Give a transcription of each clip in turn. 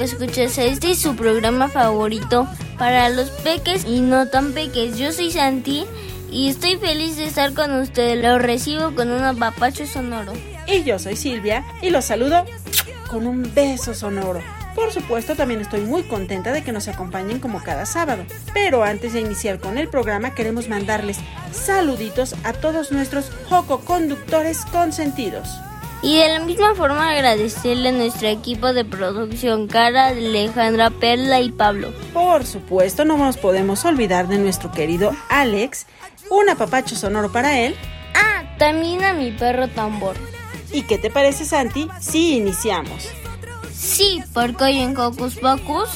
que escuchas este es su programa favorito para los peques y no tan peques. Yo soy Santi y estoy feliz de estar con ustedes. Lo recibo con un apapacho sonoro. Y yo soy Silvia y los saludo con un beso sonoro. Por supuesto, también estoy muy contenta de que nos acompañen como cada sábado. Pero antes de iniciar con el programa, queremos mandarles saluditos a todos nuestros Joco conductores consentidos. Y de la misma forma agradecerle a nuestro equipo de producción, Cara, Alejandra, Perla y Pablo. Por supuesto, no nos podemos olvidar de nuestro querido Alex. Un apapacho sonoro para él. Ah, también a mi perro tambor. ¿Y qué te parece, Santi, si iniciamos? Sí, porque hoy en Hocus Pocus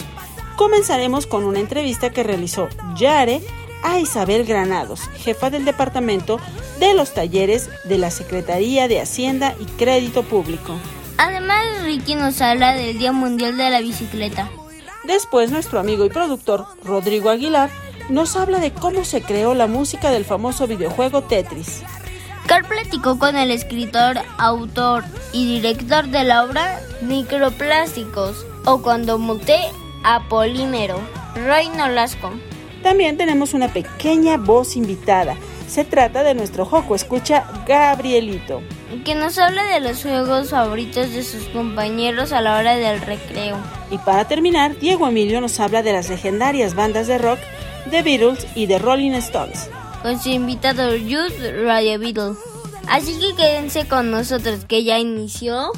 Comenzaremos con una entrevista que realizó Yare a Isabel Granados, jefa del departamento de los talleres de la Secretaría de Hacienda y Crédito Público. Además, Ricky nos habla del Día Mundial de la Bicicleta. Después, nuestro amigo y productor Rodrigo Aguilar nos habla de cómo se creó la música del famoso videojuego Tetris. Carl platicó con el escritor, autor y director de la obra Microplásticos o Cuando muté a Polímero, Roy Nolasco. También tenemos una pequeña voz invitada. Se trata de nuestro Joco Escucha Gabrielito. que nos habla de los juegos favoritos de sus compañeros a la hora del recreo. Y para terminar, Diego Emilio nos habla de las legendarias bandas de rock The Beatles y The Rolling Stones. con su invitado Youth Radio Beatle. Así que quédense con nosotros que ya inició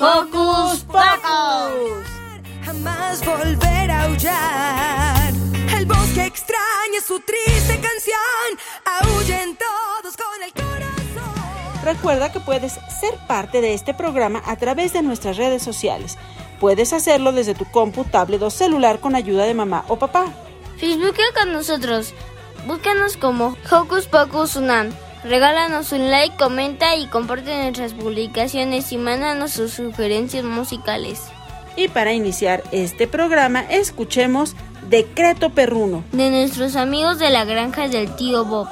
Hocus Pocus. Jamás volver a aullar. El bosque extraña su triste canción. Aullen todos con el corazón. Recuerda que puedes ser parte de este programa a través de nuestras redes sociales. Puedes hacerlo desde tu compu, tablet o celular con ayuda de mamá o papá. Facebookea con nosotros. Búscanos como Hocus Pocus Unam. Regálanos un like, comenta y comparte nuestras publicaciones y mándanos sus sugerencias musicales. Y para iniciar este programa, escuchemos Decreto Perruno. De nuestros amigos de la granja del tío Bob.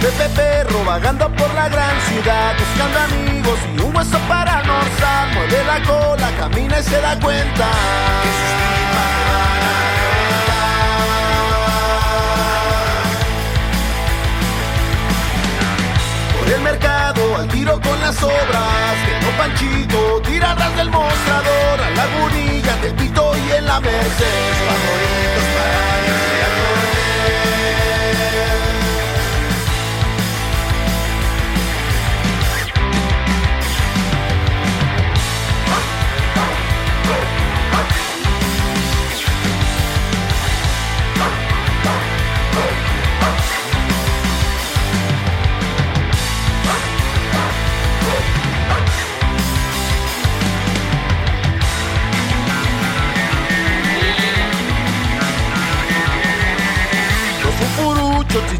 Pepe Perro vagando por la gran ciudad, buscando amigos y un hueso para almorzar. Mueve la cola, camina y se da cuenta. que. Por el mercado, al tiro con las obras, que no Panchito, tira ras del mostrador, a la gurilla del pito y en la merced. Favoritos para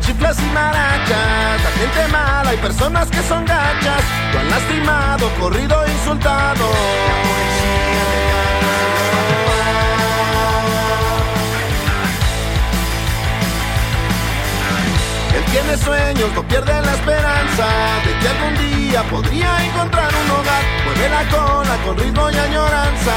chiflas y marachas. La gente mala y personas que son gachas. Lo han lastimado, corrido, insultado. Él tiene sueños, no pierde la esperanza de que algún día podría encontrar un hogar. Mueve la cola con ritmo y añoranza.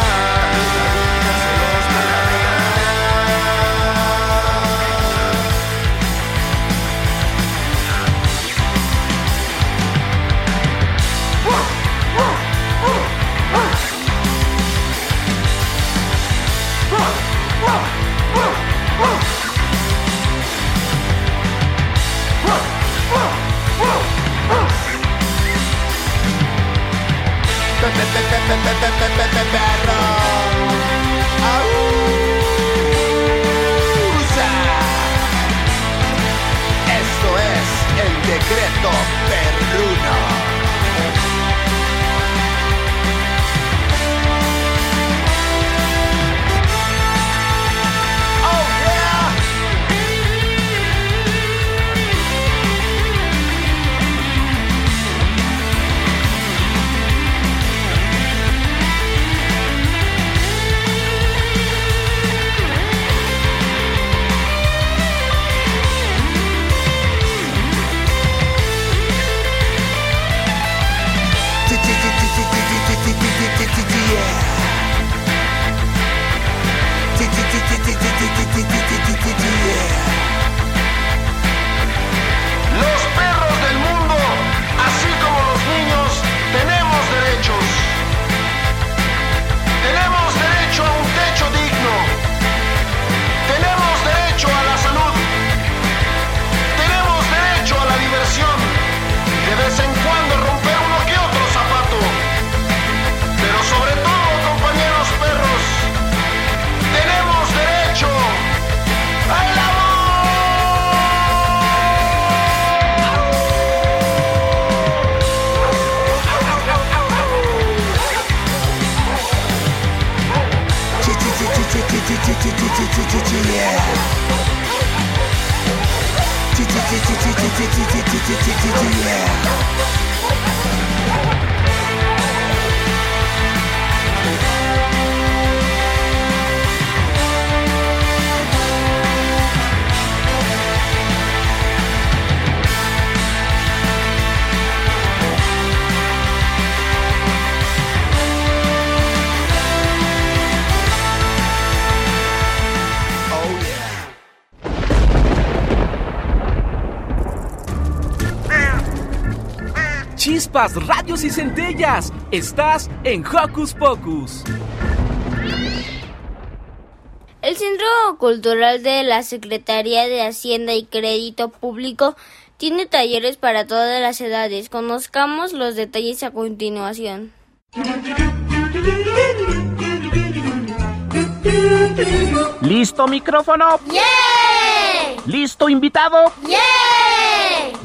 Yeah. Radios y centellas. Estás en Hocus Pocus. El Centro Cultural de la Secretaría de Hacienda y Crédito Público tiene talleres para todas las edades. Conozcamos los detalles a continuación. ¿Listo micrófono? ¿Listo invitado?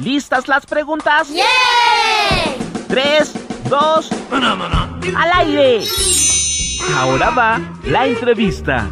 ¿Listas las preguntas? Tres, dos, al aire. Ahora va la entrevista.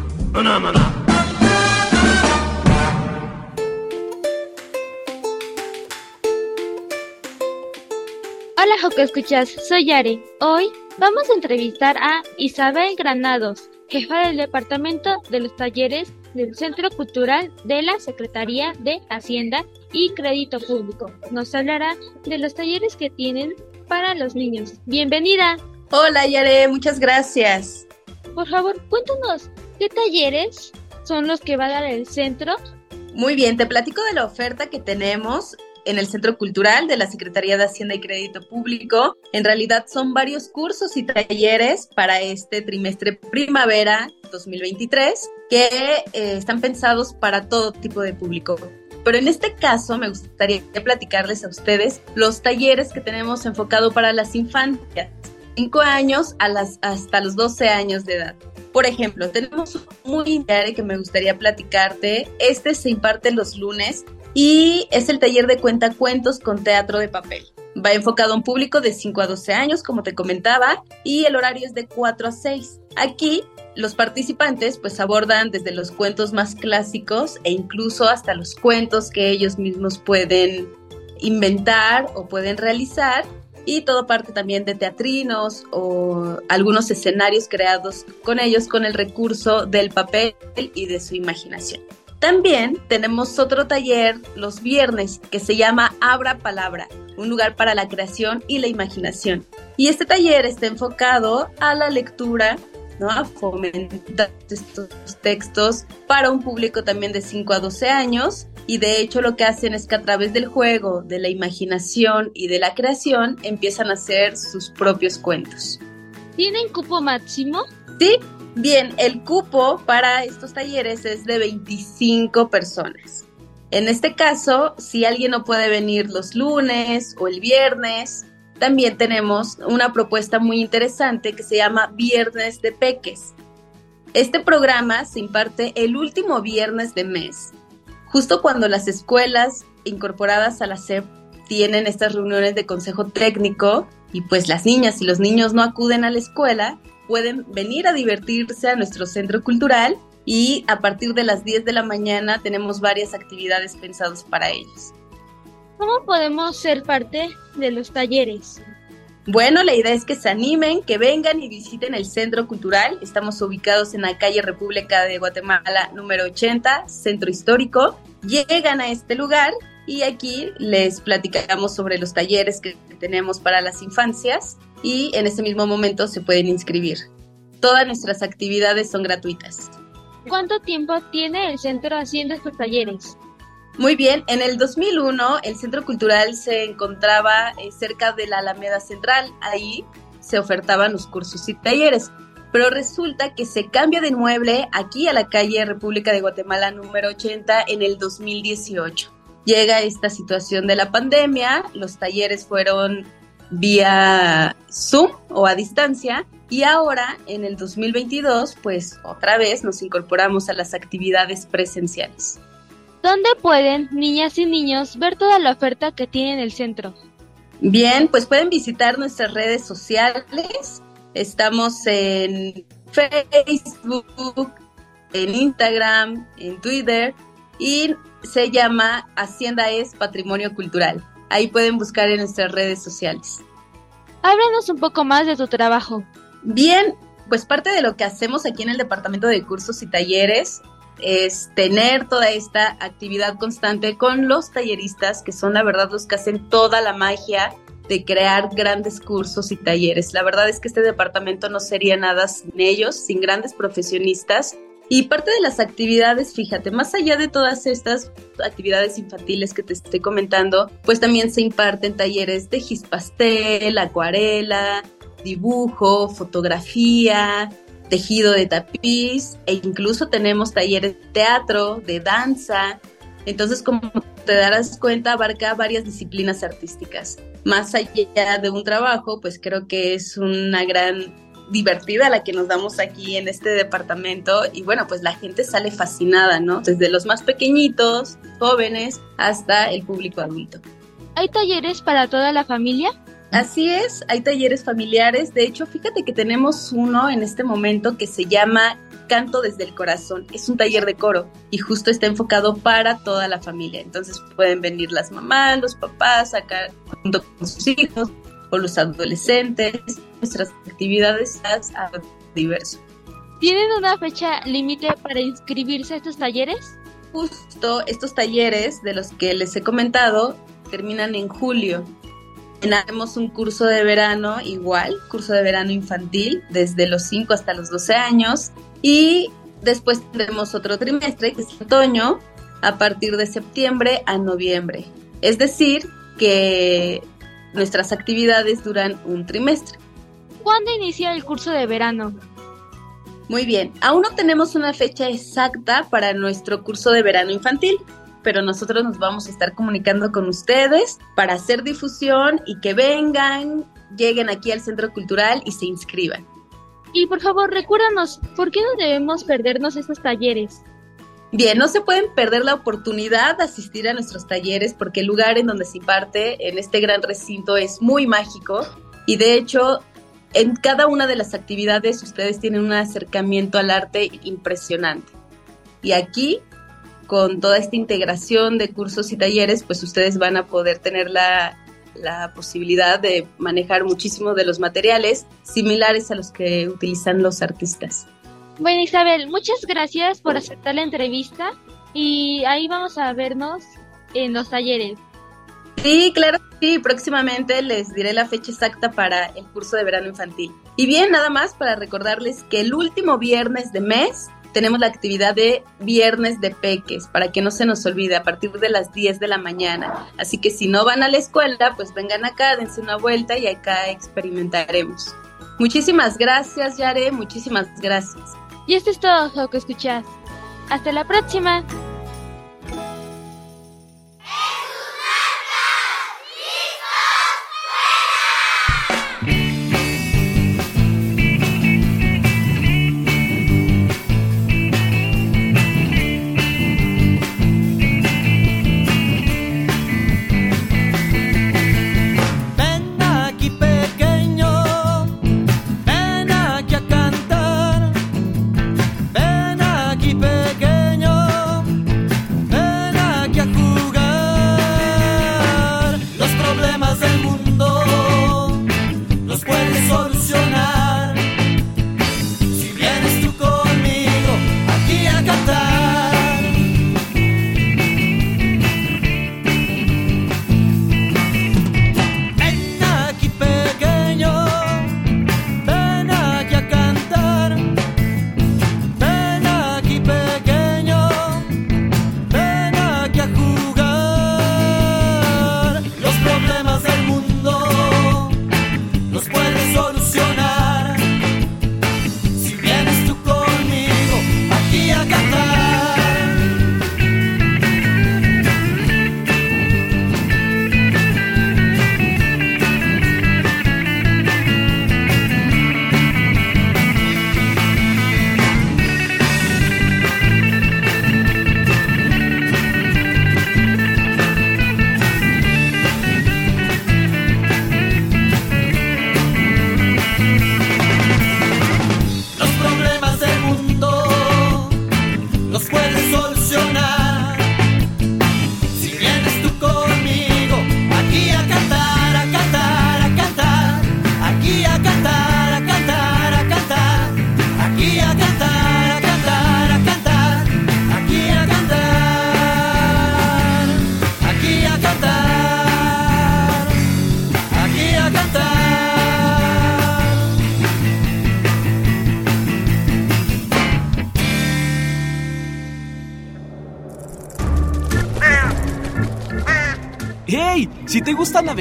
Hola Joco Escuchas, soy Yare. Hoy vamos a entrevistar a Isabel Granados, jefa del Departamento de los Talleres del Centro Cultural de la Secretaría de Hacienda y Crédito Público. Nos hablará de los talleres que tienen para los niños. Bienvenida. Hola Yare, muchas gracias. Por favor, cuéntanos, ¿qué talleres son los que va a dar el centro? Muy bien, te platico de la oferta que tenemos en el Centro Cultural de la Secretaría de Hacienda y Crédito Público. En realidad son varios cursos y talleres para este trimestre primavera 2023 que eh, están pensados para todo tipo de público. Pero en este caso me gustaría platicarles a ustedes los talleres que tenemos enfocado para las infancias, 5 años a las, hasta los 12 años de edad. Por ejemplo, tenemos un muy interesante que me gustaría platicarte. Este se imparte los lunes y es el taller de cuentacuentos con teatro de papel. Va enfocado a un público de 5 a 12 años, como te comentaba, y el horario es de 4 a 6. Aquí los participantes pues abordan desde los cuentos más clásicos e incluso hasta los cuentos que ellos mismos pueden inventar o pueden realizar y todo parte también de teatrinos o algunos escenarios creados con ellos con el recurso del papel y de su imaginación. También tenemos otro taller los viernes que se llama Abra Palabra, un lugar para la creación y la imaginación. Y este taller está enfocado a la lectura, ¿no? a fomentar estos textos para un público también de 5 a 12 años. Y de hecho lo que hacen es que a través del juego, de la imaginación y de la creación empiezan a hacer sus propios cuentos. ¿Tienen cupo máximo? Sí, bien, el cupo para estos talleres es de 25 personas. En este caso, si alguien no puede venir los lunes o el viernes, también tenemos una propuesta muy interesante que se llama Viernes de Peques. Este programa se imparte el último viernes de mes, justo cuando las escuelas incorporadas a la SEP tienen estas reuniones de consejo técnico y pues las niñas y los niños no acuden a la escuela, pueden venir a divertirse a nuestro centro cultural y a partir de las 10 de la mañana tenemos varias actividades pensadas para ellos. ¿Cómo podemos ser parte de los talleres? Bueno, la idea es que se animen, que vengan y visiten el Centro Cultural. Estamos ubicados en la calle República de Guatemala número 80, Centro Histórico. Llegan a este lugar y aquí les platicamos sobre los talleres que tenemos para las infancias y en ese mismo momento se pueden inscribir. Todas nuestras actividades son gratuitas. ¿Cuánto tiempo tiene el centro haciendo estos talleres? Muy bien, en el 2001 el Centro Cultural se encontraba eh, cerca de la Alameda Central, ahí se ofertaban los cursos y talleres, pero resulta que se cambia de mueble aquí a la calle República de Guatemala número 80 en el 2018. Llega esta situación de la pandemia, los talleres fueron vía Zoom o a distancia y ahora en el 2022 pues otra vez nos incorporamos a las actividades presenciales. ¿Dónde pueden niñas y niños ver toda la oferta que tiene el centro? Bien, pues pueden visitar nuestras redes sociales. Estamos en Facebook, en Instagram, en Twitter y se llama Hacienda es Patrimonio Cultural. Ahí pueden buscar en nuestras redes sociales. Háblanos un poco más de tu trabajo. Bien, pues parte de lo que hacemos aquí en el Departamento de Cursos y Talleres es tener toda esta actividad constante con los talleristas, que son la verdad los que hacen toda la magia de crear grandes cursos y talleres. La verdad es que este departamento no sería nada sin ellos, sin grandes profesionistas. Y parte de las actividades, fíjate, más allá de todas estas actividades infantiles que te estoy comentando, pues también se imparten talleres de gispastel, acuarela, dibujo, fotografía, tejido de tapiz e incluso tenemos talleres de teatro, de danza. Entonces, como te darás cuenta, abarca varias disciplinas artísticas. Más allá de un trabajo, pues creo que es una gran divertida la que nos damos aquí en este departamento y bueno, pues la gente sale fascinada, ¿no? Desde los más pequeñitos, jóvenes, hasta el público adulto. ¿Hay talleres para toda la familia? Así es, hay talleres familiares. De hecho, fíjate que tenemos uno en este momento que se llama Canto desde el Corazón. Es un taller de coro y justo está enfocado para toda la familia. Entonces pueden venir las mamás, los papás, acá junto con sus hijos o los adolescentes. Nuestras actividades a diverso. ¿Tienen una fecha límite para inscribirse a estos talleres? Justo estos talleres de los que les he comentado terminan en julio. Tenemos un curso de verano igual, curso de verano infantil, desde los 5 hasta los 12 años. Y después tendremos otro trimestre, que es otoño, a partir de septiembre a noviembre. Es decir, que nuestras actividades duran un trimestre. ¿Cuándo inicia el curso de verano? Muy bien, aún no tenemos una fecha exacta para nuestro curso de verano infantil, pero nosotros nos vamos a estar comunicando con ustedes para hacer difusión y que vengan, lleguen aquí al Centro Cultural y se inscriban. Y por favor, recuérdanos, ¿por qué no debemos perdernos estos talleres? Bien, no se pueden perder la oportunidad de asistir a nuestros talleres porque el lugar en donde se imparte en este gran recinto es muy mágico y de hecho en cada una de las actividades ustedes tienen un acercamiento al arte impresionante. Y aquí con toda esta integración de cursos y talleres, pues ustedes van a poder tener la, posibilidad de manejar muchísimos de los materiales similares a los que utilizan los artistas. Bueno, Isabel, muchas gracias por aceptar la entrevista y ahí vamos a vernos en los talleres. Sí, claro, sí, próximamente les diré la fecha exacta para el curso de verano infantil. Y bien, nada más para recordarles que el último viernes de mes tenemos la actividad de Viernes de Peques, para que no se nos olvide, a partir de las 10 de la mañana. Así que si no van a la escuela, pues vengan acá, dense una vuelta y acá experimentaremos. Muchísimas gracias, Yare, muchísimas gracias. Y esto es todo que escuchas. Hasta la próxima.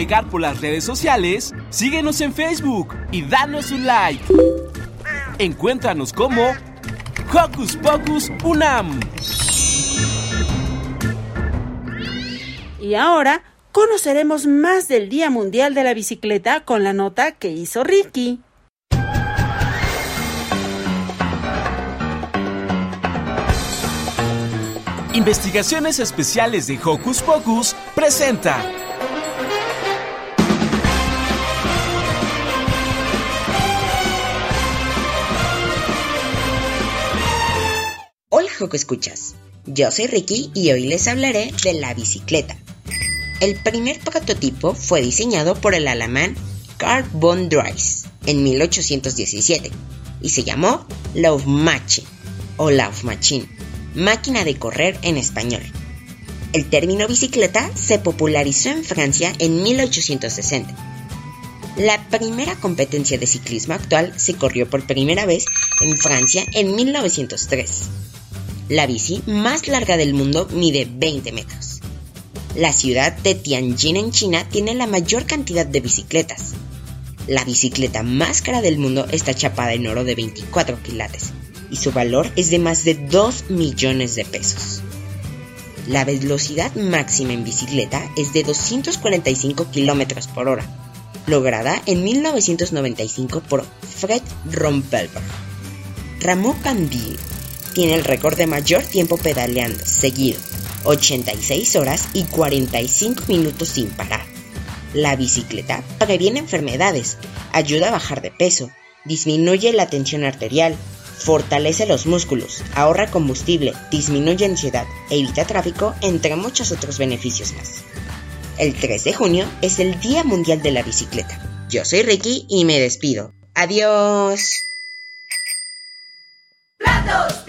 Navegar por las redes sociales, síguenos en Facebook y danos un like. Encuéntranos como Hocus Pocus Unam. Y ahora conoceremos más del Día Mundial de la Bicicleta con la nota que hizo Ricky. Investigaciones Especiales de Hocus Pocus presenta Joco Escuchas, yo soy Ricky y hoy les hablaré de la bicicleta. El primer prototipo fue diseñado por el alemán Carl von Dries en 1817 y se llamó Laufmaschine o Laufmaschine, máquina de correr en español. El término bicicleta se popularizó en Francia en 1860. La primera competencia de ciclismo actual se corrió por primera vez en Francia en 1903. La bici más larga del mundo mide 20 metros. La ciudad de Tianjin en China tiene la mayor cantidad de bicicletas. La bicicleta más cara del mundo está chapada en oro de 24 quilates y su valor es de más de 2 millones de pesos. La velocidad máxima en bicicleta es de 245 kilómetros por hora, lograda en 1995 por Fred Rompelberg. Ramón Candil tiene el récord de mayor tiempo pedaleando, seguido, 86 horas y 45 minutos sin parar. La bicicleta previene enfermedades, ayuda a bajar de peso, disminuye la tensión arterial, fortalece los músculos, ahorra combustible, disminuye ansiedad, evita tráfico, entre muchos otros beneficios más. El 3 de junio es el Día Mundial de la Bicicleta. Yo soy Ricky y me despido. Adiós. Platos,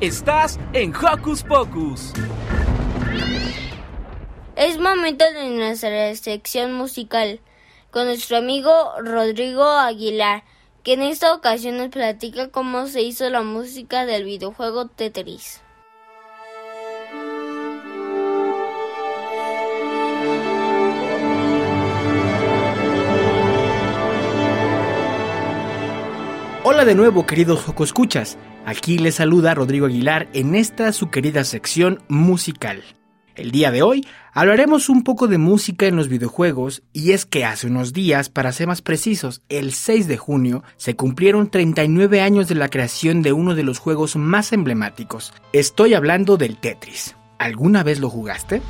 Estás en Hocus Pocus. Es momento de nuestra sección musical con nuestro amigo Rodrigo Aguilar, que en esta ocasión nos platica cómo se hizo la música del videojuego Tetris. De nuevo, queridos Escuchas. Aquí les saluda Rodrigo Aguilar en esta su querida sección musical. El día de hoy hablaremos un poco de música en los videojuegos y es que hace unos días, para ser más precisos, el 6 de junio, se cumplieron 39 años de la creación de uno de los juegos más emblemáticos. Estoy hablando del Tetris. ¿Alguna vez lo jugaste?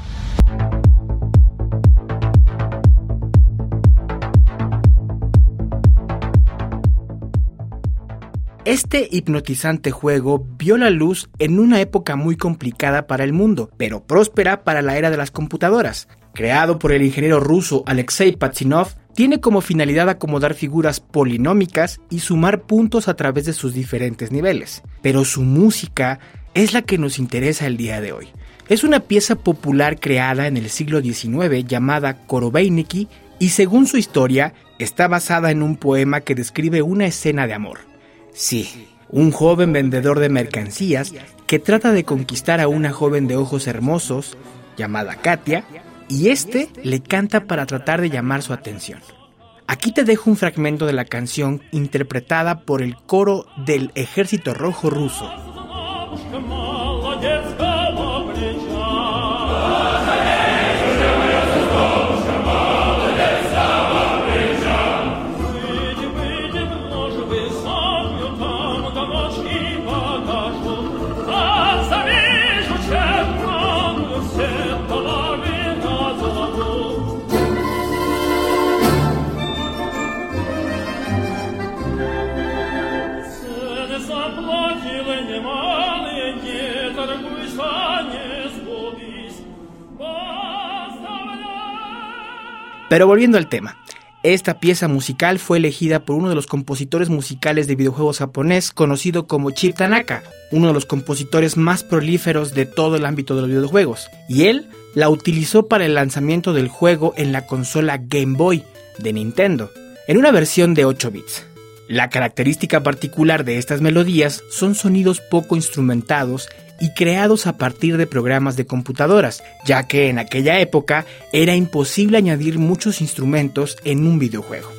Este hipnotizante juego vio la luz en una época muy complicada para el mundo, pero próspera para la era de las computadoras. Creado por el ingeniero ruso Alexei Patsinov, tiene como finalidad acomodar figuras polinómicas y sumar puntos a través de sus diferentes niveles. Pero su música es la que nos interesa el día de hoy. Es una pieza popular creada en el siglo XIX llamada Korobeiniki y según su historia está basada en un poema que describe una escena de amor. Sí, un joven vendedor de mercancías que trata de conquistar a una joven de ojos hermosos llamada Katia y este le canta para tratar de llamar su atención. Aquí te dejo un fragmento de la canción interpretada por el coro del Ejército Rojo Ruso. Pero volviendo al tema, Esta pieza musical fue elegida por uno de los compositores musicales de videojuegos japonés conocido como Chip Tanaka, uno de los compositores más prolíferos de todo el ámbito de los videojuegos, y él la utilizó para el lanzamiento del juego en la consola Game Boy de Nintendo, en una versión de 8 bits. La característica particular de estas melodías son sonidos poco instrumentados y creados a partir de programas de computadoras, ya que en aquella época era imposible añadir muchos instrumentos en un videojuego.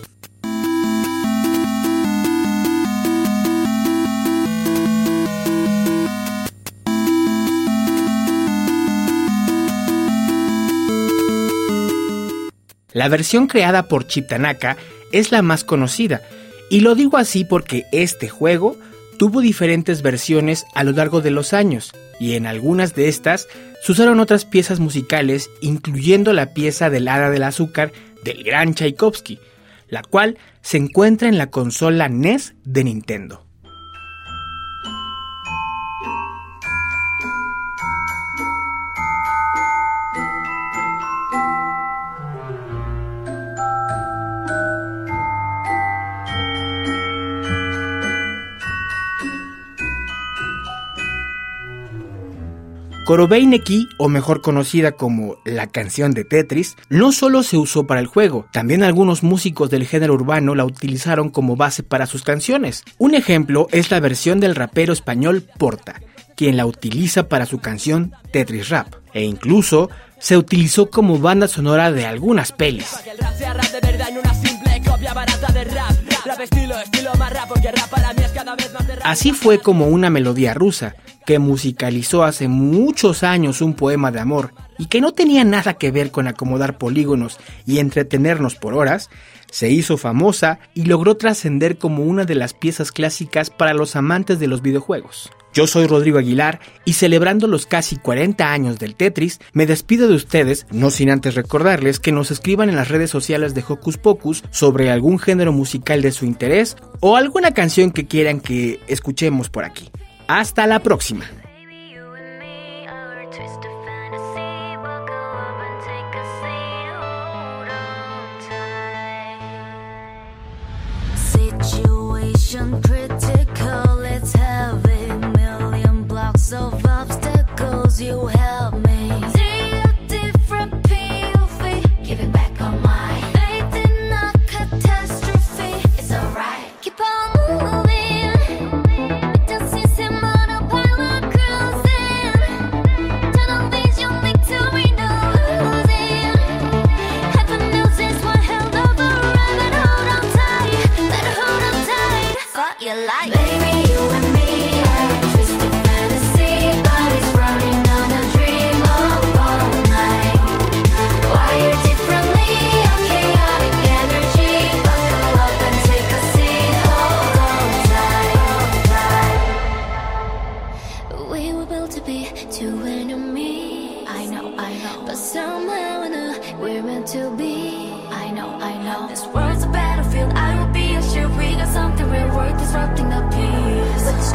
La versión creada por Chip Tanaka es la más conocida, y lo digo así porque este juego tuvo diferentes versiones a lo largo de los años, y en algunas de estas se usaron otras piezas musicales, incluyendo la pieza del Hada del Azúcar del gran Tchaikovsky, la cual se encuentra en la consola NES de Nintendo. Korobei Neki, o mejor conocida como la canción de Tetris, no solo se usó para el juego, también algunos músicos del género urbano la utilizaron como base para sus canciones. Un ejemplo es la versión del rapero español Porta, quien la utiliza para su canción Tetris Rap, e incluso se utilizó como banda sonora de algunas pelis. Así fue como una melodía rusa, que musicalizó hace muchos años un poema de amor y que no tenía nada que ver con acomodar polígonos y entretenernos por horas, se hizo famosa y logró trascender como una de las piezas clásicas para los amantes de los videojuegos. Yo soy Rodrigo Aguilar y celebrando los casi 40 años del Tetris, me despido de ustedes, no sin antes recordarles que nos escriban en las redes sociales de Hocus Pocus sobre algún género musical de su interés o alguna canción que quieran que escuchemos por aquí. Hasta la próxima. you have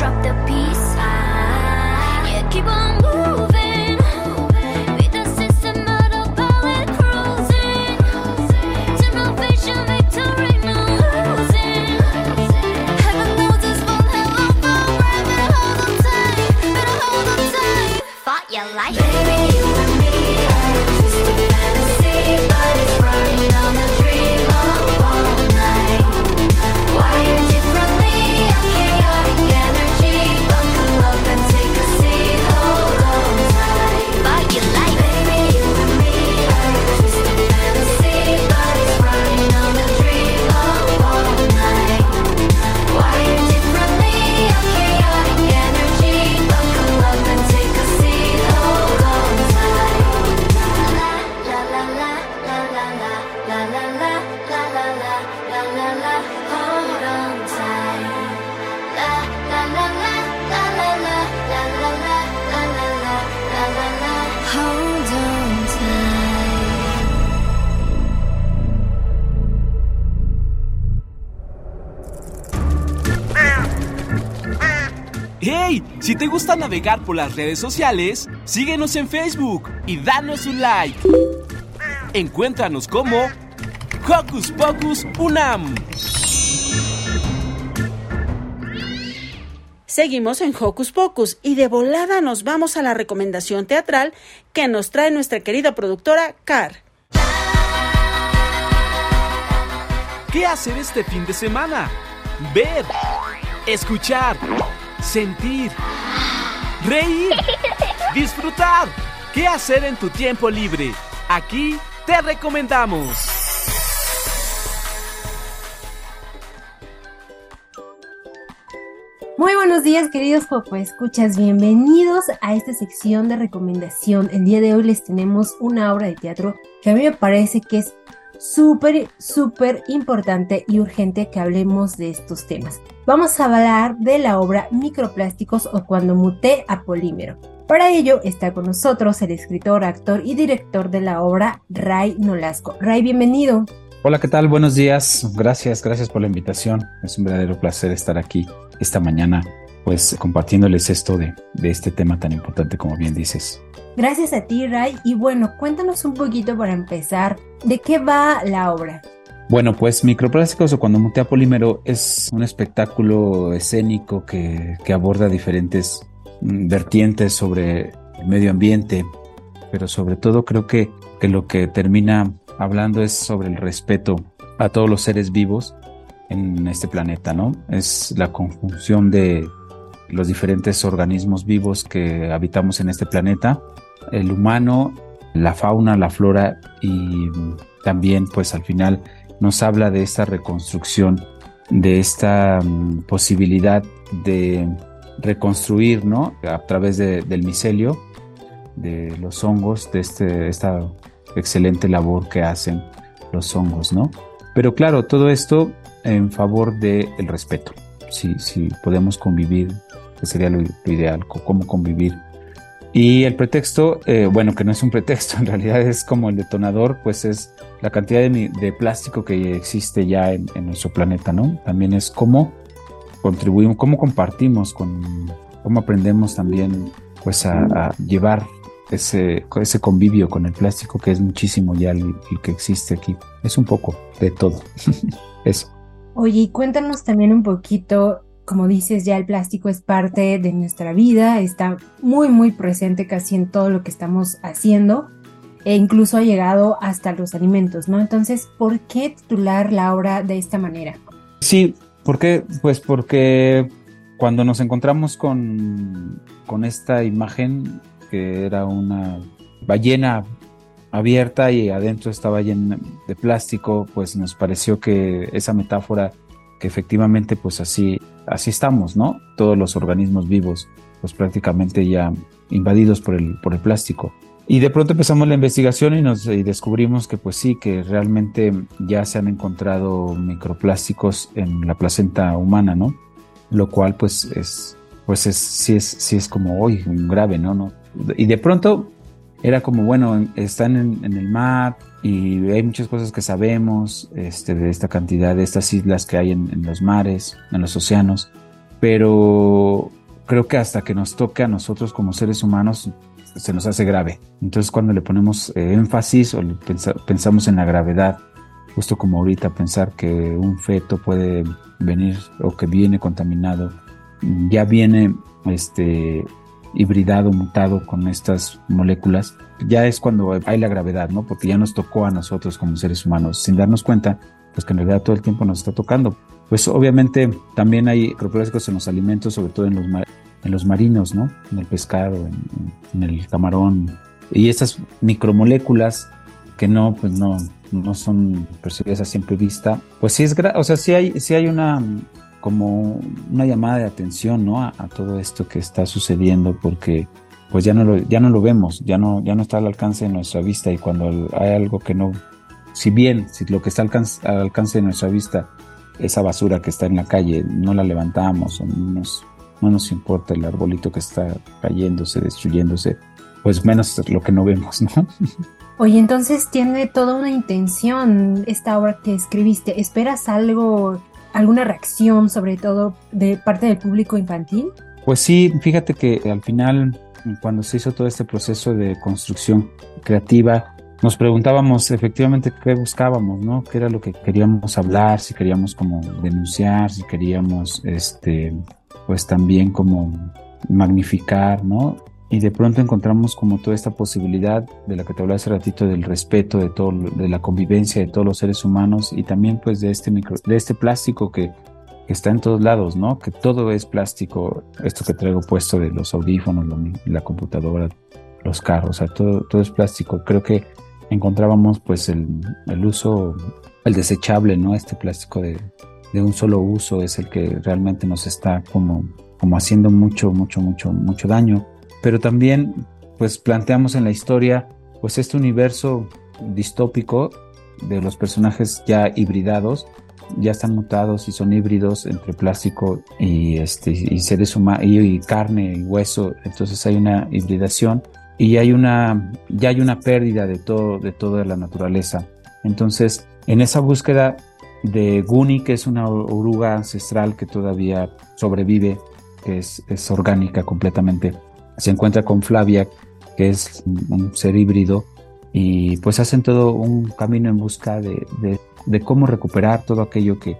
Drop the navegar por las redes sociales, síguenos en Facebook y danos un like. Encuéntranos como Hocus Pocus Unam. Seguimos en Hocus Pocus y de volada nos vamos a la recomendación teatral que nos trae nuestra querida productora Car. ¿Qué hacer este fin de semana? Ver, escuchar, sentir, reír, disfrutar. ¿Qué hacer en tu tiempo libre? Aquí te recomendamos. Muy buenos días, queridos Popo Escuchas. Bienvenidos a esta sección de recomendación. El día de hoy les tenemos una obra de teatro que a mí me parece que es súper, súper importante y urgente que hablemos de estos temas. Vamos a hablar de la obra Microplásticos o Cuando muté a polímero. Para ello está con nosotros el escritor, actor y director de la obra, Ray Nolasco. Ray, bienvenido. Hola, ¿qué tal? Buenos días. Gracias, gracias por la invitación. Es un verdadero placer estar aquí esta mañana, pues compartiéndoles esto de, de este tema tan importante como bien dices. Gracias a ti, Ray. Y bueno, cuéntanos un poquito para empezar, ¿de qué va la obra? Bueno, pues Microplásticos o Cuando muté a polímero es un espectáculo escénico que, que aborda diferentes mm, vertientes sobre el medio ambiente, pero sobre todo creo que, que lo que termina hablando es sobre el respeto a todos los seres vivos en este planeta, ¿no? Es la conjunción de los diferentes organismos vivos que habitamos en este planeta, el humano, la fauna, la flora y también pues al final nos habla de esta reconstrucción, de esta um, posibilidad de reconstruir, ¿no? A través de, del micelio, de los hongos, de este, esta excelente labor que hacen los hongos, ¿no? Pero claro, todo esto en favor del el respeto. Si, si podemos convivir, que sería lo, ideal, cómo convivir. Y el pretexto, eh, bueno, que no es un pretexto, en realidad es como el detonador, pues es la cantidad de, de plástico que existe ya en, nuestro planeta, ¿no? También es cómo contribuimos, cómo compartimos, cómo aprendemos también, pues a, llevar ese, ese convivio con el plástico que es muchísimo ya el, el que existe aquí. Es un poco de todo. Eso. Oye, cuéntanos también un poquito, como dices, ya el plástico es parte de nuestra vida, está muy, muy presente casi en todo lo que estamos haciendo e incluso ha llegado hasta los alimentos, ¿no? Entonces, ¿por qué titular la obra de esta manera? Sí, ¿por qué? Pues porque cuando nos encontramos con, con esta imagen que era una ballena abierta y adentro estaba llena de plástico, pues nos pareció que esa metáfora que efectivamente pues así así estamos, ¿no? Todos los organismos vivos pues prácticamente ya invadidos por el por el plástico. Y de pronto empezamos la investigación y nos y descubrimos que pues sí, que realmente ya se han encontrado microplásticos en la placenta humana, ¿no? Lo cual pues es pues es sí es sí es como hoy grave, ¿no? ¿no? Y de pronto era como, bueno, están en, en, el mar y hay muchas cosas que sabemos este, de esta cantidad, de estas islas que hay en, en, los mares, en los océanos, pero creo que hasta que nos toque a nosotros como seres humanos se nos hace grave. Entonces cuando le ponemos eh, énfasis o pensa, pensamos en la gravedad, justo como ahorita pensar que un feto puede venir o que viene contaminado, ya viene este hibridado, mutado con estas moléculas, ya es cuando hay la gravedad, ¿no? Porque ya nos tocó a nosotros como seres humanos, sin darnos cuenta, pues que en realidad todo el tiempo nos está tocando. Pues obviamente también hay microplásticos en los alimentos, sobre todo en los, en los marinos, ¿no? En el pescado, en, en el camarón. Y estas micromoléculas que no, pues no, no son percibidas a simple vista, pues sí es, o sea, sí hay, sí hay una como una llamada de atención ¿no? a, a, todo esto que está sucediendo porque pues ya no lo, ya no lo vemos, ya no, ya no está al alcance de nuestra vista y cuando hay algo que no, si bien si lo que está al alcance, al alcance de nuestra vista, esa basura que está en la calle, no la levantamos o no nos, no nos importa el arbolito que está cayéndose, destruyéndose, pues menos lo que no vemos, ¿no? Oye, entonces tiene toda una intención esta obra que escribiste. ¿Esperas algo alguna reacción, sobre todo de parte del público infantil? Pues sí, fíjate que al final, cuando se hizo todo este proceso de construcción creativa, nos preguntábamos efectivamente qué buscábamos, ¿no? ¿Qué era lo que queríamos hablar? Si queríamos como denunciar, si queríamos, este, pues también como magnificar, ¿no? Y de pronto encontramos como toda esta posibilidad de la que te hablaba hace ratito del respeto de todo, de la convivencia de todos los seres humanos y también pues de este micro, de este plástico que, está en todos lados, ¿no? Que todo es plástico, esto que traigo puesto de los audífonos, la computadora, los carros, o sea, todo, todo es plástico. Creo que encontrábamos pues el, el uso, el desechable, ¿no? Este plástico de, de un solo uso es el que realmente nos está como, como haciendo mucho, mucho, mucho, mucho daño. Pero también pues planteamos en la historia pues este universo distópico de los personajes ya hibridados, ya están mutados y son híbridos entre plástico y este y seres y carne y hueso, entonces hay una hibridación y hay una ya hay una pérdida de todo de toda la naturaleza. Entonces, en esa búsqueda de Guni, que es una oruga ancestral que todavía sobrevive, que es, es orgánica completamente, se encuentra con Flavia, que es un ser híbrido, y pues hacen todo un camino en busca de, de- de cómo recuperar todo aquello que,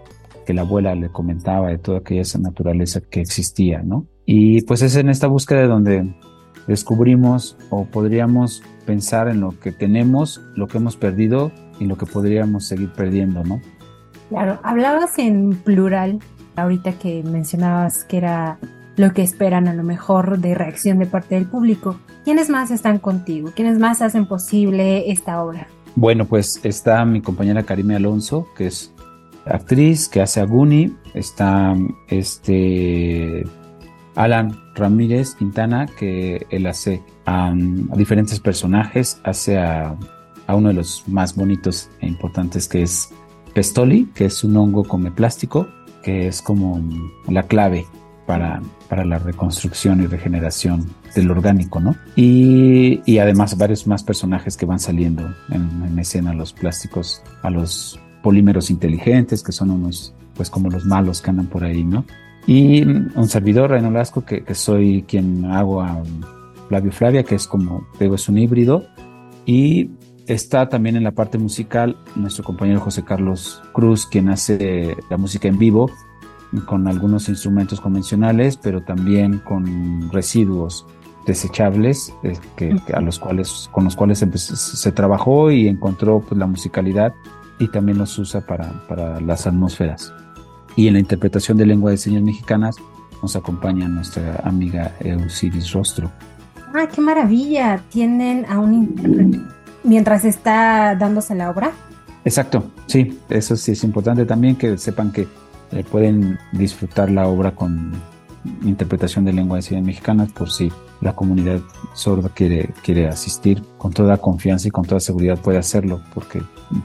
que la abuela le comentaba, de toda aquella esa naturaleza que existía, ¿no? Y pues es en esta búsqueda donde descubrimos o podríamos pensar en lo que tenemos, lo que hemos perdido y lo que podríamos seguir perdiendo, ¿no? Claro, hablabas en plural ahorita que mencionabas que era lo que esperan a lo mejor de reacción de parte del público. ¿Quiénes más están contigo? ¿Quiénes más hacen posible esta obra? Bueno, pues está mi compañera Karime Alonso, que es actriz, que hace a Guni. Está este Alan Ramírez Quintana, que él hace a diferentes personajes. Hace a, a uno de los más bonitos e importantes, que es Pestoli, que es un hongo come plástico, que es como la clave para, para la reconstrucción y regeneración del orgánico, ¿no? Y, y además varios más personajes que van saliendo en, en escena, los plásticos, a los polímeros inteligentes, que son unos, pues como los malos que andan por ahí, ¿no? Y un servidor, Reno Lasco, que, que soy quien hago a Flavio Flavia, que es como, digo, es un híbrido. Y está también en la parte musical nuestro compañero José Carlos Cruz, quien hace la música en vivo con algunos instrumentos convencionales, pero también con residuos desechables eh, que, que a los cuales, con los cuales empezó- se trabajó y encontró pues, la musicalidad y también los usa para, para las atmósferas. Y en la interpretación de lengua de señas mexicanas nos acompaña nuestra amiga Eusiris Rostro. ¡Ah, qué maravilla! Tienen a un intérprete mientras está dándose la obra. Exacto, sí, eso sí es importante también que sepan que eh, pueden disfrutar la obra con interpretación de lengua de señas mexicanas por si la comunidad sorda quiere, quiere asistir con toda confianza y con toda seguridad puede hacerlo porque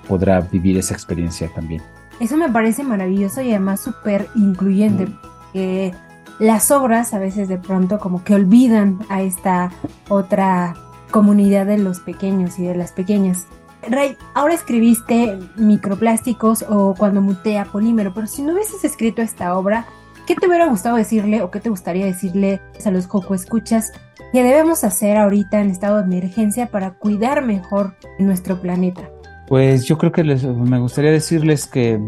podrá vivir esa experiencia también. Eso me parece maravilloso y además súper incluyente, porque las obras a veces de pronto como que olvidan a esta otra comunidad de los pequeños y de las pequeñas. Ray, ahora escribiste microplásticos o cuando mutea polímero, pero si no hubieses escrito esta obra, ¿qué te hubiera gustado decirle o qué te gustaría decirle a los Joco Escuchas que debemos hacer ahorita en estado de emergencia para cuidar mejor nuestro planeta? Pues yo creo que me gustaría decirles que,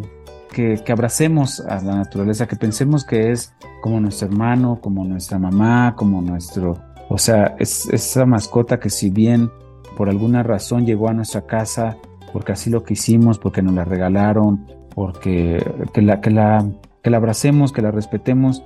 que abracemos a la naturaleza, que pensemos que es como nuestro hermano, como nuestra mamá, como nuestro... O sea, es esa mascota que si bien por alguna razón llegó a nuestra casa, porque así lo quisimos, porque nos la regalaron, porque que la, que la, que la abracemos, que la respetemos,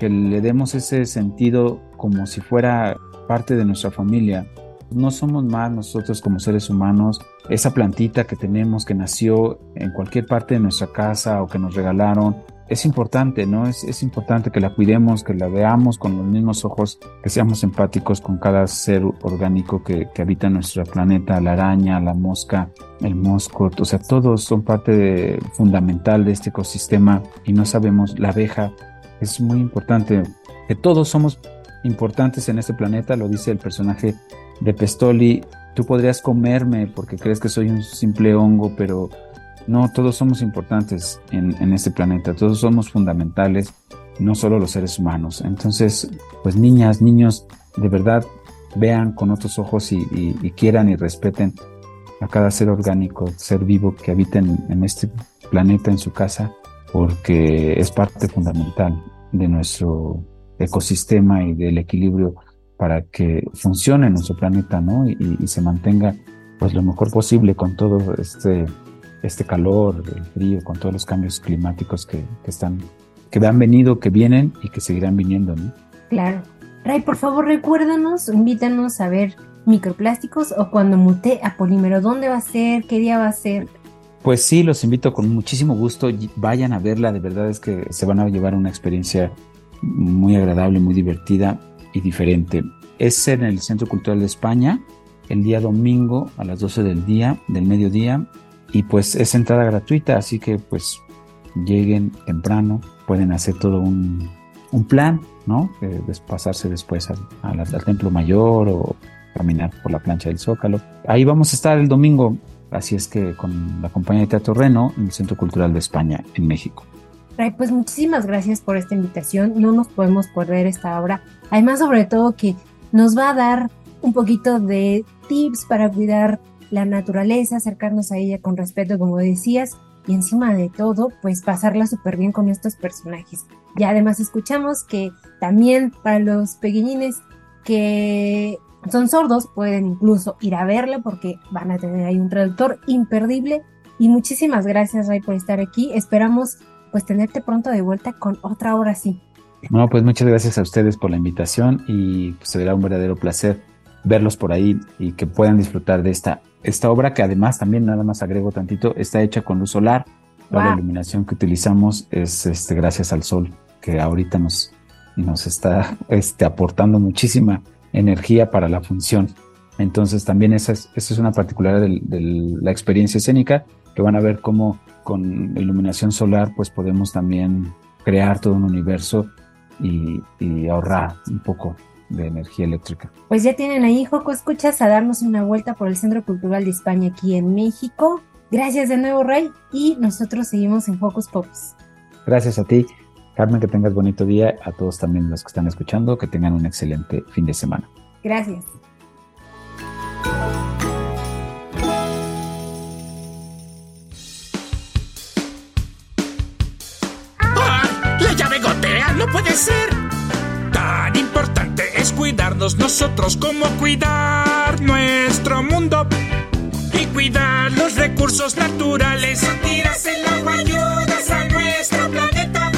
que le demos ese sentido como si fuera parte de nuestra familia. No somos más nosotros como seres humanos, esa plantita que tenemos que nació en cualquier parte de nuestra casa o que nos regalaron, es importante, ¿no? Es, es importante que la cuidemos, que la veamos con los mismos ojos, que seamos empáticos con cada ser orgánico que, que habita nuestro planeta, la araña, la mosca, el mosco, o sea, todos son parte de- fundamental de este ecosistema y no sabemos, la abeja, es muy importante, que todos somos importantes en este planeta, lo dice el personaje de Pestoli, tú podrías comerme porque crees que soy un simple hongo, pero no, todos somos importantes en, este planeta, todos somos fundamentales, no solo los seres humanos. Entonces, pues niñas, niños, de verdad vean con otros ojos y, quieran y respeten a cada ser orgánico, ser vivo que habita en, en este planeta, en su casa, porque es parte fundamental de nuestro ecosistema y del equilibrio para que funcione nuestro planeta, ¿no? Y, y se mantenga pues lo mejor posible con todo este, este calor, el frío, con todos los cambios climáticos que, que están, que han venido, que vienen y que seguirán viniendo, ¿no? Claro. Ray, por favor, recuérdanos, invítanos a ver microplásticos o cuando mute a polímero. ¿Dónde va a ser? ¿Qué día va a ser? Pues sí, los invito con muchísimo gusto. Vayan a verla, de verdad es que se van a llevar una experiencia muy agradable, muy divertida y diferente. Es en el Centro Cultural de España, el día domingo a las 12 del día, del mediodía, y pues es entrada gratuita, así que pues lleguen temprano, pueden hacer todo un, un plan, ¿no? Eh, pasarse después al, al- al Templo Mayor o caminar por la plancha del Zócalo. Ahí vamos a estar el domingo, así es que con la compañía de Teatro Reno en el Centro Cultural de España en México. Ray, pues muchísimas gracias por esta invitación. No nos podemos perder esta obra. Además, sobre todo que nos va a dar un poquito de tips para cuidar la naturaleza, acercarnos a ella con respeto, como decías, y encima de todo, pues pasarla súper bien con estos personajes. Y además escuchamos que también para los pequeñines que son sordos pueden incluso ir a verla porque van a tener ahí un traductor imperdible. Y muchísimas gracias, Ray, por estar aquí. Esperamos pues tenerte pronto de vuelta con otra obra así. Bueno, pues muchas gracias a ustedes por la invitación y pues, será un verdadero placer verlos por ahí y que puedan disfrutar de esta, esta obra que además también nada más agrego tantito, está hecha con luz solar. Toda La iluminación que utilizamos es este, gracias al sol que ahorita nos, nos está este, aportando muchísima energía para la función. Entonces también esa es, esa es una particularidad de la experiencia escénica que van a ver cómo con iluminación solar pues podemos también crear todo un universo y, y ahorrar un poco de energía eléctrica. Pues ya tienen ahí, Joco, escuchas a darnos una vuelta por el Centro Cultural de España aquí en México. Gracias de nuevo, Ray, y nosotros seguimos en Focus Pocus. Gracias a ti, Carmen, que tengas bonito día, a todos también los que están escuchando, que tengan un excelente fin de semana. Gracias. Es cuidarnos nosotros como cuidar nuestro mundo y cuidar los recursos naturales. Tiras el agua, ayudas a nuestro planeta.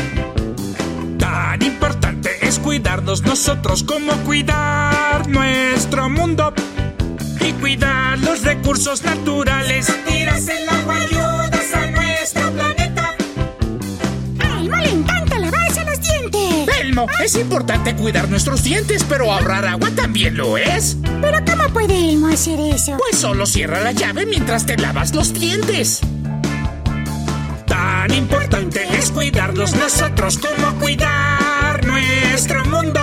Tan importante es cuidarnos nosotros como cuidar nuestro mundo y cuidar los recursos naturales. Tiras el agua, es importante cuidar nuestros dientes, pero ahorrar agua también lo es. ¿Pero cómo puede Elmo hacer eso? Pues solo cierra la llave mientras te lavas los dientes. Tan importante es cuidarnos nosotros como cuidar nuestro mundo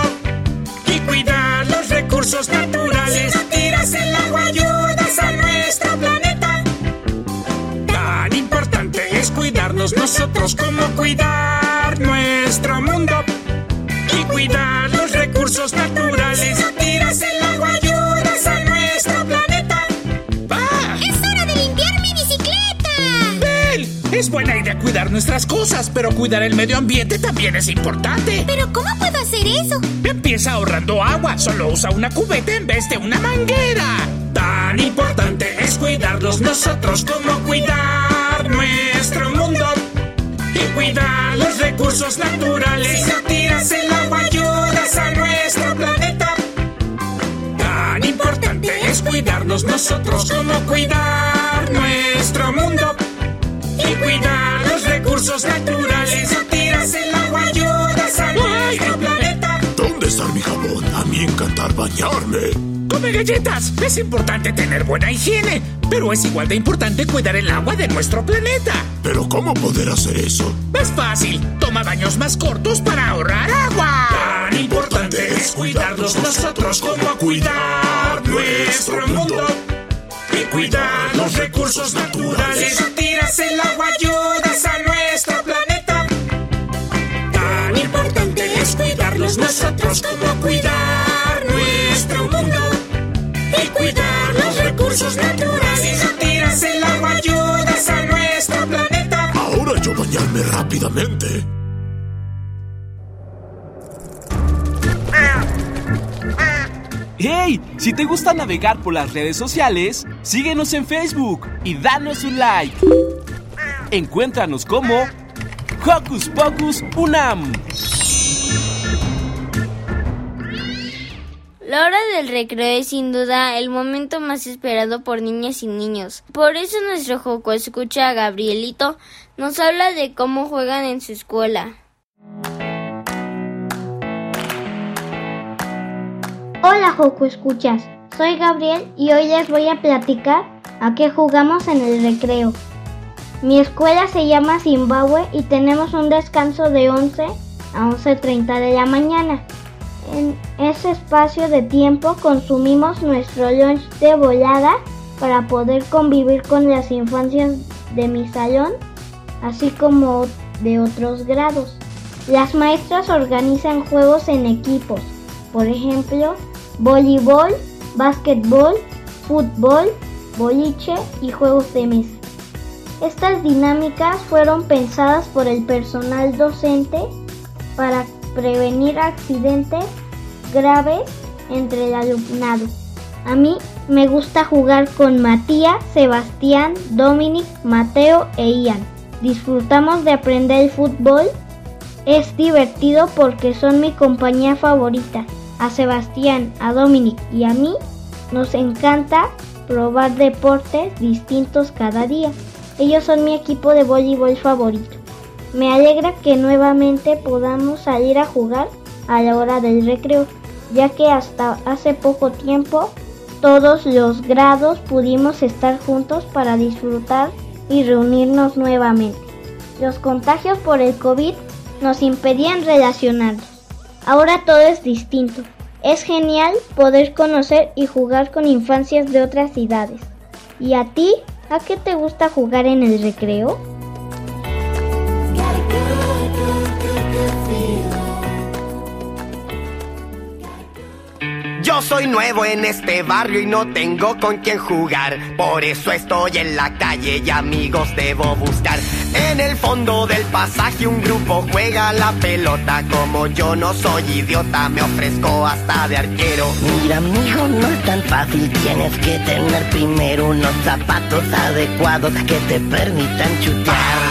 y cuidar los recursos naturales. Si no tiras el agua, ayudas a nuestro planeta. Tan importante es cuidarnos nosotros como cuidar recursos naturales. Si no tiras el agua, ayudas a nuestro planeta. ¡Va! ¡Es hora de limpiar mi bicicleta! ¡Bel! Es buena idea cuidar nuestras cosas, pero cuidar el medio ambiente también es importante. ¿Pero cómo puedo hacer eso? Empieza ahorrando agua, solo usa una cubeta en vez de una manguera. Tan importante es cuidarnos nosotros como cuidar nuestro mundo y cuidar los recursos naturales. Si no tiras el agua, nosotros como cuidar nuestro mundo y cuidar los recursos naturales. Si no tiras el agua, ayudas a nuestro planeta. ¿Dónde está mi jabón? A mí encantar bañarme. Come galletas. Es importante tener buena higiene, pero es igual de importante cuidar el agua de nuestro planeta. ¿Pero cómo poder hacer eso? Es fácil. Toma baños más cortos para ahorrar agua importante es cuidarnos nosotros como cuidar nuestro mundo y cuidar los recursos naturales. Si tiras el agua ayudas a nuestro planeta. Tan importante es cuidarnos nosotros como cuidar nuestro mundo y cuidar los recursos naturales. Si tiras el agua ayudas a nuestro planeta. Ahora yo bañarme rápidamente. ¡Hey! Si te gusta navegar por las redes sociales, síguenos en Facebook y danos un like. Encuéntranos como Hocus Pocus Unam. La hora del recreo es sin duda el momento más esperado por niñas y niños. Por eso nuestro Joco escucha a Gabrielito nos habla de cómo juegan en su escuela. Hola Joco Escuchas, soy Gabriel y hoy les voy a platicar a qué jugamos en el recreo. Mi escuela se llama Zimbabue y tenemos un descanso de 11 a 11.30 de la mañana. En ese espacio de tiempo consumimos nuestro lunch de volada para poder convivir con las infancias de mi salón, así como de otros grados. Las maestras organizan juegos en equipos, por ejemplo, voleibol, básquetbol, fútbol, boliche y juegos de mesa. Estas dinámicas fueron pensadas por el personal docente para prevenir accidentes graves entre el alumnado. A mí me gusta jugar con Matías, Sebastián, Dominic, Mateo e Ian. Disfrutamos de aprender el fútbol. Es divertido porque son mi compañía favorita. A Sebastián, a Dominic y a mí nos encanta probar deportes distintos cada día. Ellos son mi equipo de voleibol favorito. Me alegra que nuevamente podamos salir a jugar a la hora del recreo, ya que hasta hace poco tiempo todos los grados pudimos estar juntos para disfrutar y reunirnos nuevamente. Los contagios por el COVID nos impedían relacionarnos. Ahora todo es distinto. Es genial poder conocer y jugar con infancias de otras edades. ¿Y a ti? ¿A qué te gusta jugar en el recreo? Yo soy nuevo en este barrio y no tengo con quién jugar. Por eso estoy en la calle y amigos debo buscar. En el fondo del pasaje un grupo juega la pelota. Como yo no soy idiota, me ofrezco hasta de arquero. Mira, amigo, no es tan fácil. Tienes que tener primero unos zapatos adecuados que te permitan chutar.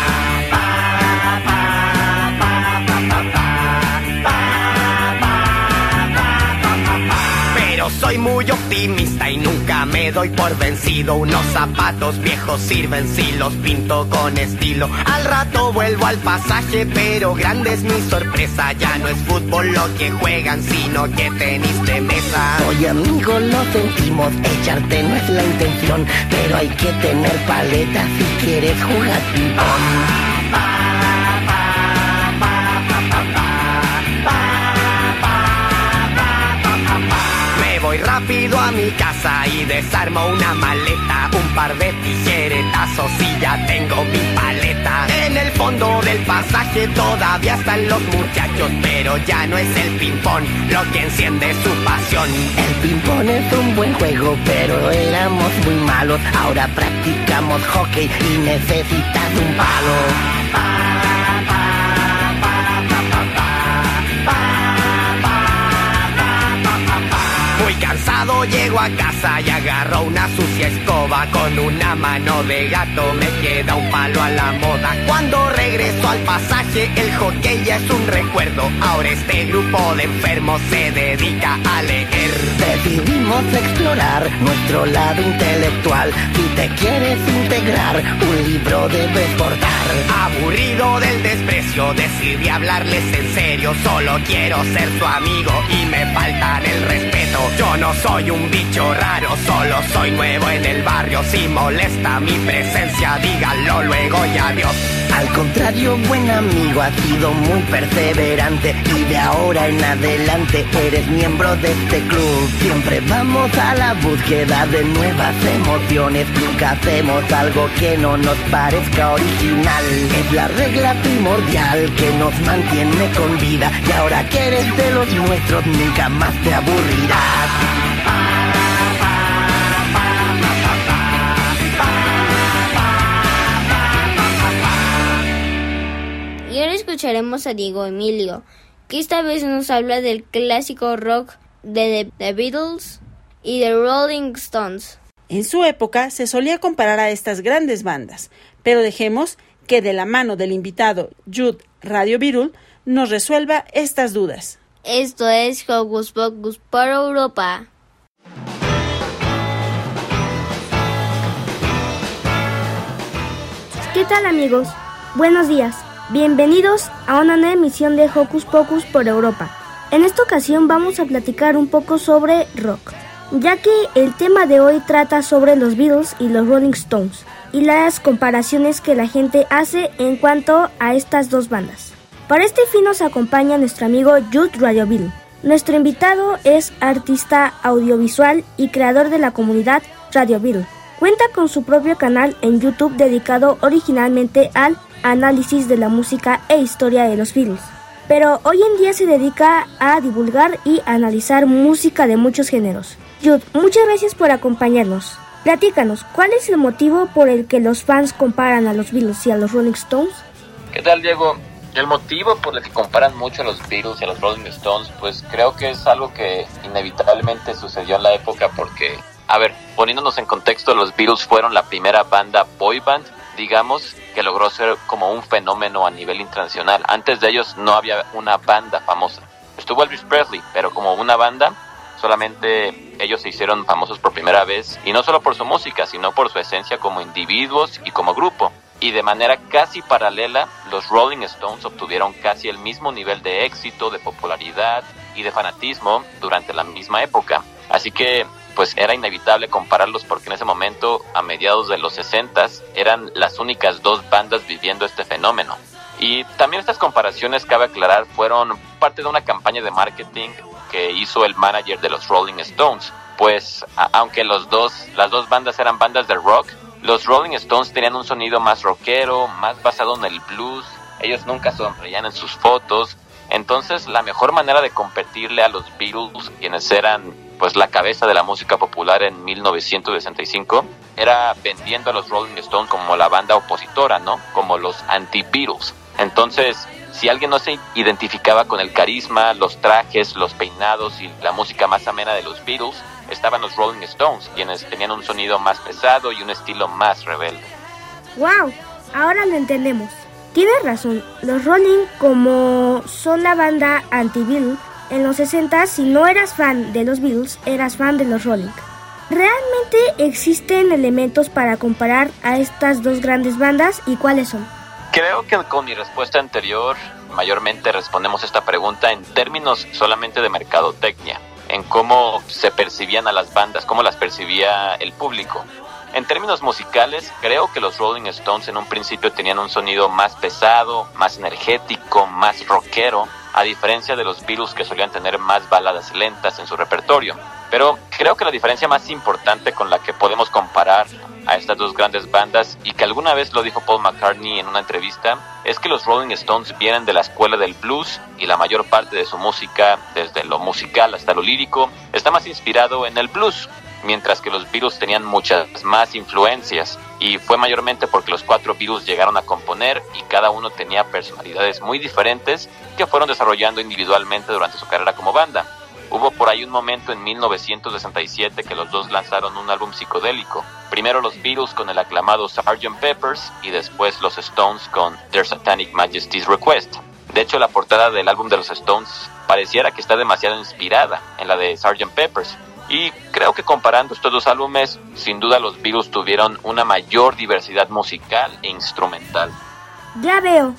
Soy muy optimista y nunca me doy por vencido. Unos zapatos viejos sirven si los pinto con estilo. Al rato vuelvo al pasaje, pero grande es mi sorpresa. Ya no es fútbol lo que juegan, sino que tenis de mesa. Oye amigo, lo sentimos, echarte no es la intención, pero hay que tener paleta si quieres jugar ping-pong. Voy rápido a mi casa y desarmo una maleta, un par de tijeretazos y ya tengo mi paleta. En el fondo del pasaje todavía están los muchachos, pero ya no es el ping-pong lo que enciende su pasión. El ping-pong es un buen juego, pero éramos muy malos. Ahora practicamos hockey y necesitas un palo. Muy cansado llego a casa y agarro una sucia escoba. Con una mano de gato me queda un palo a la moda. Cuando regreso al pasaje el hockey ya es un recuerdo. Ahora este grupo de enfermos se dedica a leer Decidimos explorar nuestro lado intelectual. Si te quieres integrar, un libro debes portar. Aburrido del desprecio, decidí hablarles en serio Solo quiero ser su amigo y me faltan el respeto Yo no soy un bicho raro, solo soy nuevo en el barrio Si molesta mi presencia, díganlo luego y adiós Al contrario, buen amigo, has sido muy perseverante y de ahora en adelante eres miembro de este club. Siempre vamos a la búsqueda de nuevas emociones, nunca hacemos algo que no nos parezca original. Es la regla primordial que nos mantiene con vida y ahora que eres de los nuestros nunca más te aburrirás. Y ahora escucharemos a Diego Emilio, que esta vez nos habla del clásico rock de The, Beatles y The Rolling Stones. En su época se solía comparar a estas grandes bandas, pero dejemos que de la mano del invitado Jude Radio Virul nos resuelva estas dudas. Esto es Hocus Pocus por Europa. ¿Qué tal amigos? Buenos días. Bienvenidos a una nueva emisión de Hocus Pocus por Europa. En esta ocasión vamos a platicar un poco sobre rock, ya que el tema de hoy trata sobre los Beatles y los Rolling Stones y las comparaciones que la gente hace en cuanto a estas dos bandas. Para este fin nos acompaña nuestro amigo Jude Radioville. Nuestro invitado es artista audiovisual y creador de la comunidad Radioville. Cuenta con su propio canal en YouTube dedicado originalmente al análisis de la música e historia de los Beatles. Pero hoy en día se dedica a divulgar y analizar música de muchos géneros. Jude, muchas gracias por acompañarnos. Platícanos, ¿cuál es el motivo por el que los fans comparan a los Beatles y a los Rolling Stones? ¿Qué tal, Diego? El motivo por el que comparan mucho a los Beatles y a los Rolling Stones, pues creo que es algo que inevitablemente sucedió en la época porque, a ver, poniéndonos en contexto, los Beatles fueron la primera banda boy band, digamos, que logró ser como un fenómeno a nivel internacional. Antes de ellos no había una banda famosa. Estuvo Elvis Presley, pero como una banda, solamente ellos se hicieron famosos por primera vez, y no solo por su música, sino por su esencia como individuos y como grupo. Y de manera casi paralela, los Rolling Stones obtuvieron casi el mismo nivel de éxito, de popularidad y de fanatismo durante la misma época. Así que pues era inevitable compararlos porque en ese momento, a mediados de los 60, eran las únicas dos bandas viviendo este fenómeno. Y también estas comparaciones, cabe aclarar, fueron parte de una campaña de marketing que hizo el manager de los Rolling Stones. Pues aunque los dos, las dos bandas eran bandas de rock, los Rolling Stones tenían un sonido más rockero, más basado en el blues. Ellos nunca sonreían en sus fotos. Entonces la mejor manera de competirle a los Beatles, quienes eran pues la cabeza de la música popular en 1965, era vendiendo a los Rolling Stones como la banda opositora, ¿no? Como los anti-Beatles. Entonces, si alguien no se identificaba con el carisma, los trajes, los peinados y la música más amena de los Beatles, estaban los Rolling Stones, quienes tenían un sonido más pesado y un estilo más rebelde. ¡Wow! Ahora lo entendemos. Tienes razón, los Rolling, como son la banda anti-Beatle, en los 60 si no eras fan de los Beatles, eras fan de los Rolling. ¿Realmente existen elementos para comparar a estas dos grandes bandas y cuáles son? Creo que con mi respuesta anterior mayormente respondemos esta pregunta en términos solamente de mercadotecnia, en cómo se percibían a las bandas, cómo las percibía el público. En términos musicales, creo que los Rolling Stones en un principio tenían un sonido más pesado, más energético, más rockero, a diferencia de los Beatles que solían tener más baladas lentas en su repertorio. Pero creo que la diferencia más importante con la que podemos comparar a estas dos grandes bandas y que alguna vez lo dijo Paul McCartney en una entrevista es que los Rolling Stones vienen de la escuela del blues y la mayor parte de su música, desde lo musical hasta lo lírico, está más inspirado en el blues, mientras que los Beatles tenían muchas más influencias y fue mayormente porque los cuatro Beatles llegaron a componer y cada uno tenía personalidades muy diferentes que fueron desarrollando individualmente durante su carrera como banda. Hubo por ahí un momento en 1967 que los dos lanzaron un álbum psicodélico. Primero los Beatles con el aclamado Sgt. Peppers y después los Stones con Their Satanic Majesty's Request. De hecho, la portada del álbum de los Stones pareciera que está demasiado inspirada en la de Sgt. Peppers. Y creo que comparando estos dos álbumes, sin duda los Beatles tuvieron una mayor diversidad musical e instrumental. Ya veo.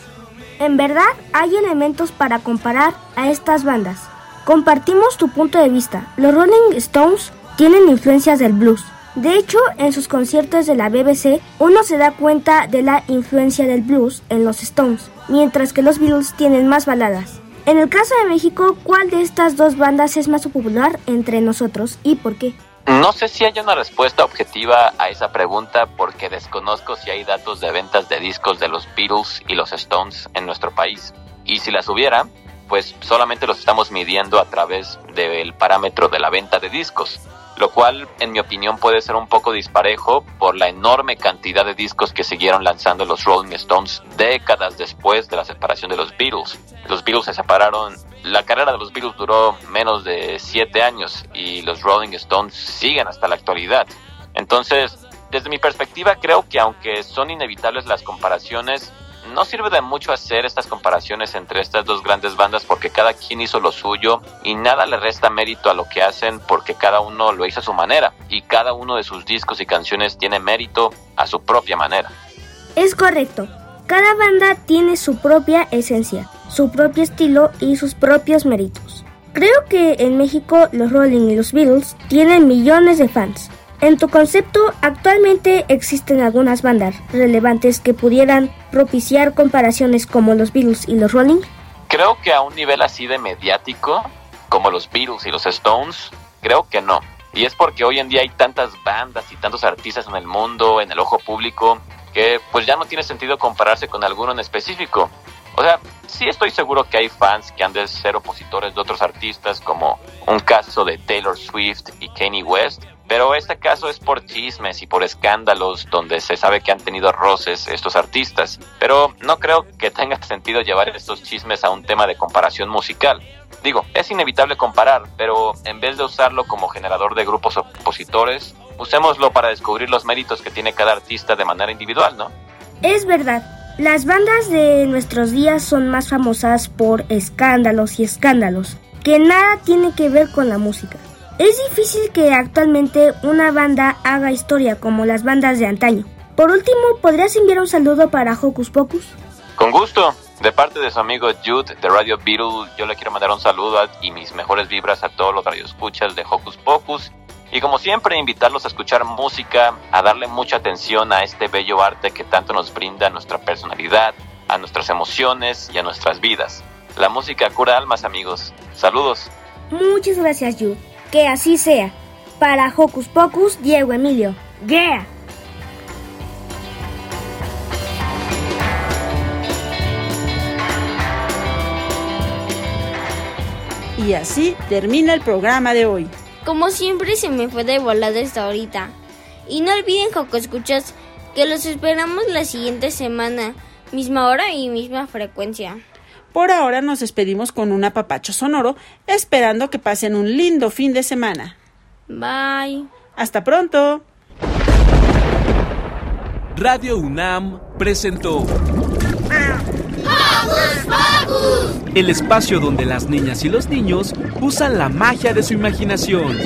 En verdad hay elementos para comparar a estas bandas. Compartimos tu punto de vista. Los Rolling Stones tienen influencias del blues. De hecho, en sus conciertos de la BBC, uno se da cuenta de la influencia del blues en los Stones, mientras que los Beatles tienen más baladas. En el caso de México, ¿cuál de estas dos bandas es más popular entre nosotros y por qué? No sé si hay una respuesta objetiva a esa pregunta porque desconozco si hay datos de ventas de discos de los Beatles y los Stones en nuestro país. Y si las hubiera, pues solamente los estamos midiendo a través del parámetro de la venta de discos. Lo cual en mi opinión puede ser un poco disparejo por la enorme cantidad de discos que siguieron lanzando los Rolling Stones décadas después de la separación de los Beatles. Los Beatles se separaron, la carrera de los Beatles duró menos de siete años y los Rolling Stones siguen hasta la actualidad. Entonces, desde mi perspectiva creo que aunque son inevitables las comparaciones, no sirve de mucho hacer estas comparaciones entre estas dos grandes bandas porque cada quien hizo lo suyo y nada le resta mérito a lo que hacen porque cada uno lo hizo a su manera y cada uno de sus discos y canciones tiene mérito a su propia manera. Es correcto. Cada banda tiene su propia esencia, su propio estilo y sus propios méritos. Creo que en México los Rolling y los Beatles tienen millones de fans. En tu concepto, actualmente existen algunas bandas relevantes que pudieran propiciar comparaciones como los Beatles y los Rolling. Creo que a un nivel así de mediático, como los Beatles y los Stones, creo que no. Y es porque hoy en día hay tantas bandas y tantos artistas en el mundo, en el ojo público, que pues ya no tiene sentido compararse con alguno en específico. O sea, sí estoy seguro que hay fans que han de ser opositores de otros artistas, como un caso de Taylor Swift y Kanye West, pero este caso es por chismes y por escándalos donde se sabe que han tenido roces estos artistas. Pero no creo que tenga sentido llevar estos chismes a un tema de comparación musical. Digo, es inevitable comparar, pero en vez de usarlo como generador de grupos opositores, usémoslo para descubrir los méritos que tiene cada artista de manera individual, ¿no? Es verdad. Las bandas de nuestros días son más famosas por escándalos y escándalos, que nada tiene que ver con la música. Es difícil que actualmente una banda haga historia como las bandas de antaño. Por último, ¿podrías enviar un saludo para Hocus Pocus? Con gusto. De parte de su amigo Jude de Radio Beatle, yo le quiero mandar un saludo y mis mejores vibras a todos los radioescuchas de Hocus Pocus. Y como siempre, invitarlos a escuchar música, a darle mucha atención a este bello arte que tanto nos brinda a nuestra personalidad, a nuestras emociones y a nuestras vidas. La música cura almas, amigos. Saludos. Muchas gracias, Jude. Que así sea. Para Hocus Pocus, Diego Emilio. ¡Yeah! Y así termina el programa de hoy. Como siempre se me fue de volada esta ahorita. Y no olviden, Joco Escuchas, que los esperamos la siguiente semana, misma hora y misma frecuencia. Por ahora nos despedimos con un apapacho sonoro, esperando que pasen un lindo fin de semana. Bye. Hasta pronto. Radio UNAM presentó el espacio donde las niñas y los niños usan la magia de su imaginación.